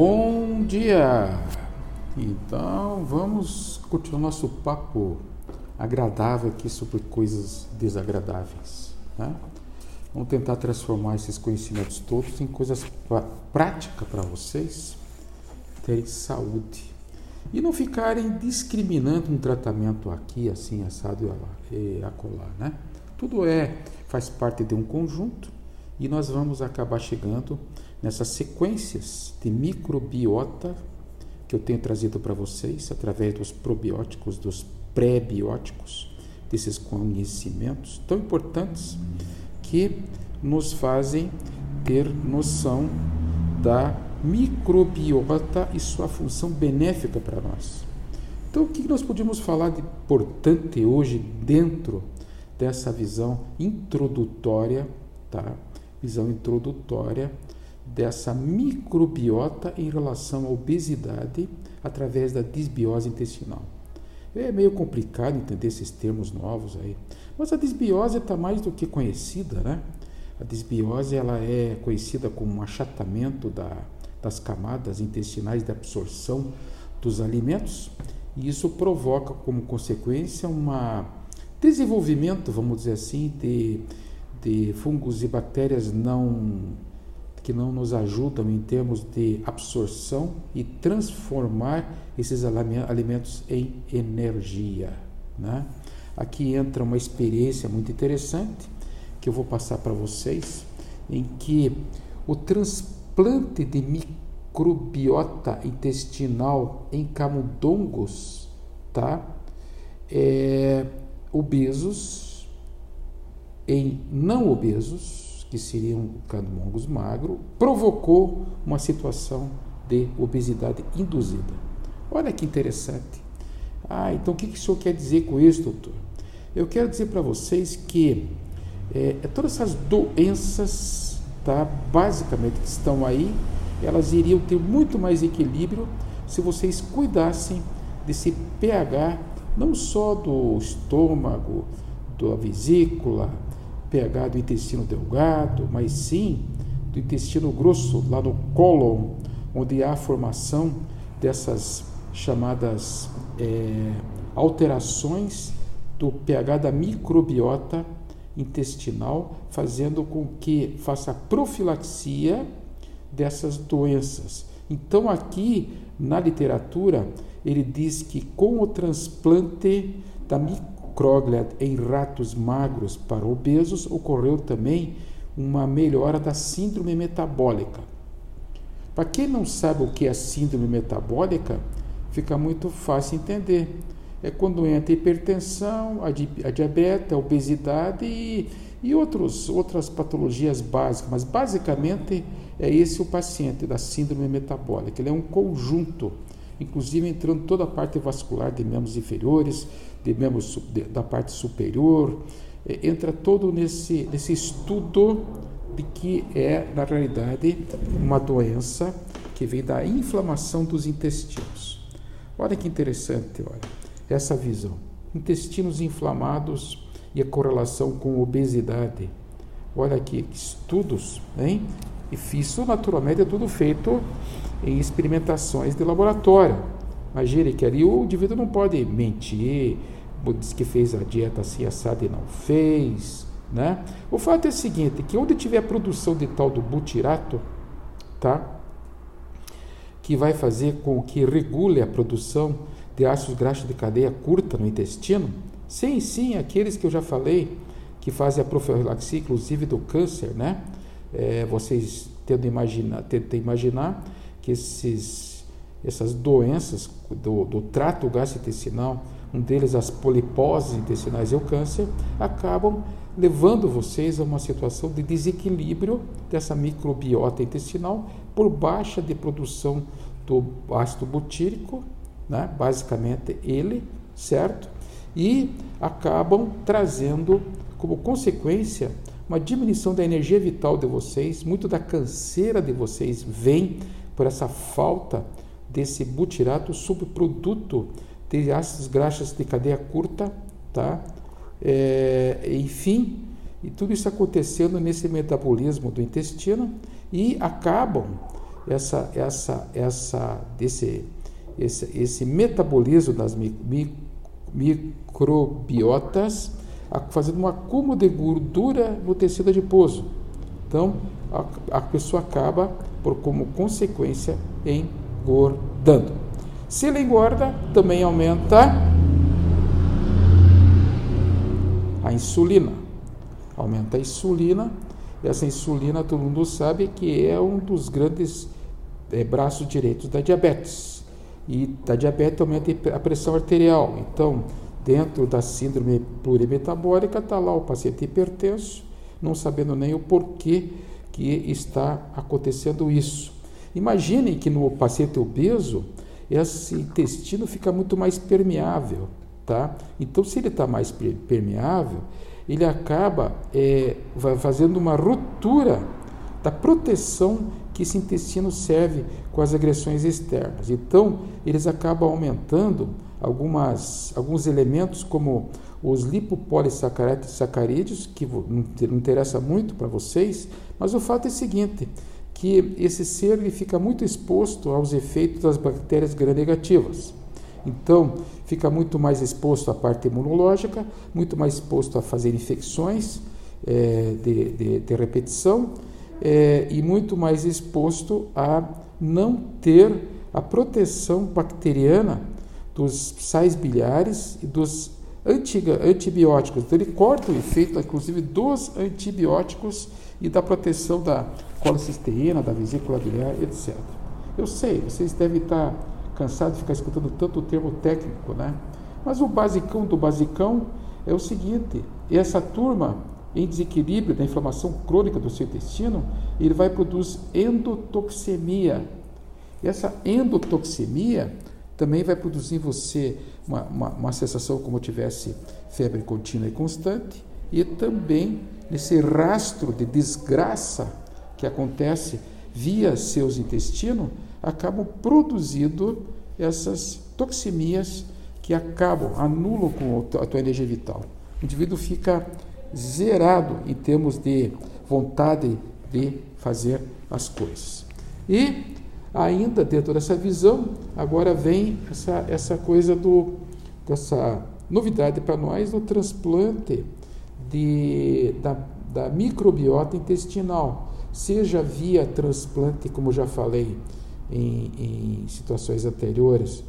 Bom dia! Então vamos continuar nosso papo agradável aqui sobre coisas desagradáveis. Né? Vamos tentar transformar esses conhecimentos todos em coisas práticas para vocês terem saúde e não ficarem discriminando um tratamento aqui, assim, assado e acolá, né? Tudo é, faz parte de um conjunto e nós vamos acabar chegando nessas sequências de microbiota que eu tenho trazido para vocês através dos probióticos, dos pré-bióticos, desses conhecimentos tão importantes que nos fazem ter noção da microbiota e sua função benéfica para nós. Então, o que nós podemos falar de importante hoje dentro dessa visão introdutória, tá? Visão introdutória dessa microbiota em relação à obesidade através da disbiose intestinal. É meio complicado entender esses termos novos aí, mas a disbiose está mais do que conhecida, né? A disbiose ela é conhecida como um achatamento da, das camadas intestinais de absorção dos alimentos e isso provoca como consequência um desenvolvimento, vamos dizer assim, de, de fungos e bactérias não que não nos ajudam em termos de absorção e transformar esses alimentos em energia. Né? Aqui entra uma experiência muito interessante que eu vou passar para vocês, em que o transplante de microbiota intestinal em camundongos, tá? É, obesos, em não obesos, que seriam camundongos magro, provocou uma situação de obesidade induzida. Olha que interessante. Ah, então o que, que o senhor quer dizer com isso, doutor? Eu quero dizer para vocês que é, é, todas essas doenças, tá, basicamente, que estão aí, elas iriam ter muito mais equilíbrio se vocês cuidassem desse pH, não só do estômago, da vesícula, pH do intestino delgado, mas sim do intestino grosso, lá no cólon, onde há a formação dessas chamadas é, alterações do pH da microbiota intestinal, fazendo com que faça profilaxia dessas doenças. Então, aqui na literatura, ele diz que com o transplante da microbiota, Croglia em ratos magros para obesos, ocorreu também uma melhora da síndrome metabólica. Para quem não sabe o que é síndrome metabólica, fica muito fácil entender. É quando entra a hipertensão, a diabetes, a obesidade e, e outros, outras patologias básicas. Mas basicamente é esse o paciente da síndrome metabólica. Ele é um conjunto, inclusive entrando toda a parte vascular de membros inferiores, de membros da parte superior, é, entra todo nesse, nesse estudo de que é, na realidade, uma doença que vem da inflamação dos intestinos. Olha que interessante, olha, essa visão. Intestinos inflamados e a correlação com obesidade. Olha aqui, estudos, hein? E isso naturalmente é tudo feito em experimentações de laboratório. Imagine que ali o indivíduo não pode mentir, diz que fez a dieta assim assada e não fez, né? O fato é o seguinte, que onde tiver a produção de tal do butirato, tá? Que vai fazer com que regule a produção de ácidos graxos de cadeia curta no intestino, sim, sim, aqueles que eu já falei, que fazem a profilaxia, inclusive do câncer, né? É, vocês tendo imaginar, tentem imaginar que esses, essas doenças do, do trato gastrointestinal um deles as poliposes intestinais e o câncer, acabam levando vocês a uma situação de desequilíbrio dessa microbiota intestinal por baixa de produção do ácido butírico, né? basicamente ele, certo? E acabam trazendo como consequência uma diminuição da energia vital de vocês, muito da canseira de vocês vem por essa falta desse butirato subproduto tem ácidos graxos de cadeia curta, tá? É, enfim, e tudo isso acontecendo nesse metabolismo do intestino e acabam essa, essa, essa, desse, esse, esse metabolismo das mi, microbiotas, fazendo um acúmulo de gordura no tecido adiposo. Então, a, a pessoa acaba, por como consequência, engordando. Se ele engorda, também aumenta a insulina. Aumenta a insulina. Essa insulina, todo mundo sabe que é um dos grandes é, braços direitos da diabetes. E da diabetes aumenta a pressão arterial. Então, dentro da síndrome plurimetabólica, está lá o paciente hipertenso, não sabendo nem o porquê que está acontecendo isso. Imagine que no paciente obeso, esse intestino fica muito mais permeável, tá? Então, se ele está mais permeável, ele acaba é, fazendo uma ruptura da proteção que esse intestino serve com as agressões externas. Então, eles acabam aumentando algumas, alguns elementos como os lipopolissacarídeos, que não interessa muito para vocês, mas o fato é o seguinte, que esse ser ele fica muito exposto aos efeitos das bactérias gram-negativas. Então, fica muito mais exposto à parte imunológica, muito mais exposto a fazer infecções é, de, de, de, repetição é, e muito mais exposto a não ter a proteção bacteriana dos sais biliares e dos antiga, antibióticos. Então, ele corta o efeito, inclusive, dos antibióticos e da proteção da colecisteína, da vesícula biliar, etc. Eu sei, vocês devem estar cansados de ficar escutando tanto termo técnico, né? Mas o basicão do basicão é o seguinte: essa turma em desequilíbrio da inflamação crônica do seu intestino, ele vai produzir endotoxemia. E essa endotoxemia também vai produzir em você uma, uma, uma sensação como tivesse febre contínua e constante, e também nesse rastro de desgraça que acontece via seus intestinos, acabam produzindo essas toxemias que acabam, anulam com a tua energia vital. O indivíduo fica zerado em termos de vontade de fazer as coisas. E ainda dentro dessa visão, agora vem essa, essa coisa do, dessa novidade para nós do transplante de, da, da microbiota intestinal, seja via transplante, como já falei em, em situações anteriores,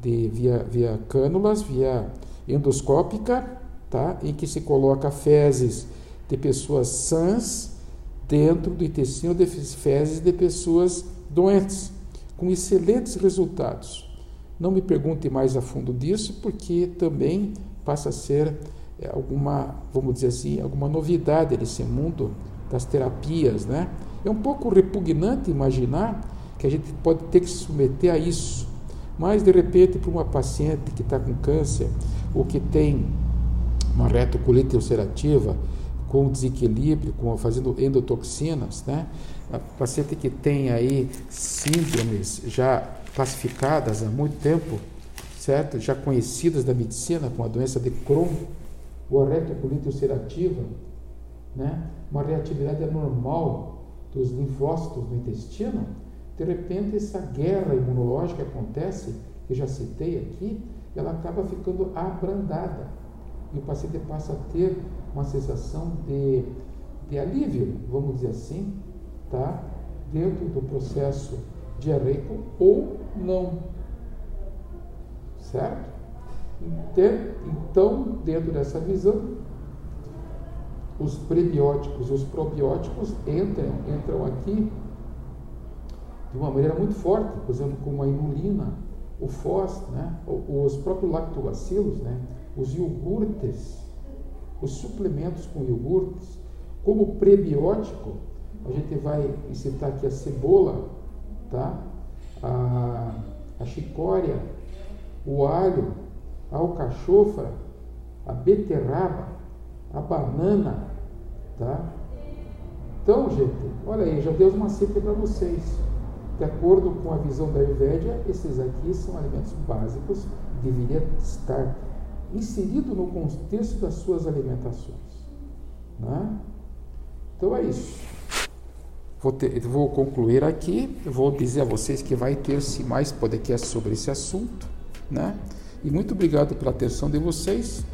de, via, via cânulas, via endoscópica, tá? em que se coloca fezes de pessoas sãs dentro do intestino de fezes de pessoas doentes, com excelentes resultados. Não me pergunte mais a fundo disso, porque também passa a ser é, alguma, vamos dizer assim, alguma novidade nesse mundo das terapias, né? É um pouco repugnante imaginar que a gente pode ter que se submeter a isso, mas de repente para uma paciente que está com câncer ou que tem uma retocolite ulcerativa com desequilíbrio, com fazendo endotoxinas, né? A paciente que tem aí síndromes já classificadas há muito tempo, certo? Já conhecidas da medicina, com a doença de Crohn, ou a retocolite ulcerativa, né? uma reatividade anormal dos linfócitos no intestino, de repente essa guerra imunológica acontece, que já citei aqui, ela acaba ficando abrandada. E o paciente passa a ter uma sensação de, de alívio, vamos dizer assim, tá? dentro do processo diarreico ou não. Certo? Então, dentro dessa visão, os prebióticos os probióticos entram, entram aqui de uma maneira muito forte, por exemplo, como a inulina, o fós, né? os próprios lactobacilos, né? os iogurtes, os suplementos com iogurtes, como prebiótico, a gente vai citar aqui a cebola, tá? a, a chicória, o alho, a alcachofra, a beterraba, a banana, tá? Então, gente, olha aí, já deu uma cifra para vocês. De acordo com a visão da Ayurveda, esses aqui são alimentos básicos, deveria estar inserido no contexto das suas alimentações. Né? Então é isso. Vou, ter, vou concluir aqui, vou dizer a vocês que vai ter-se mais podcast sobre esse assunto, né? E muito obrigado pela atenção de vocês.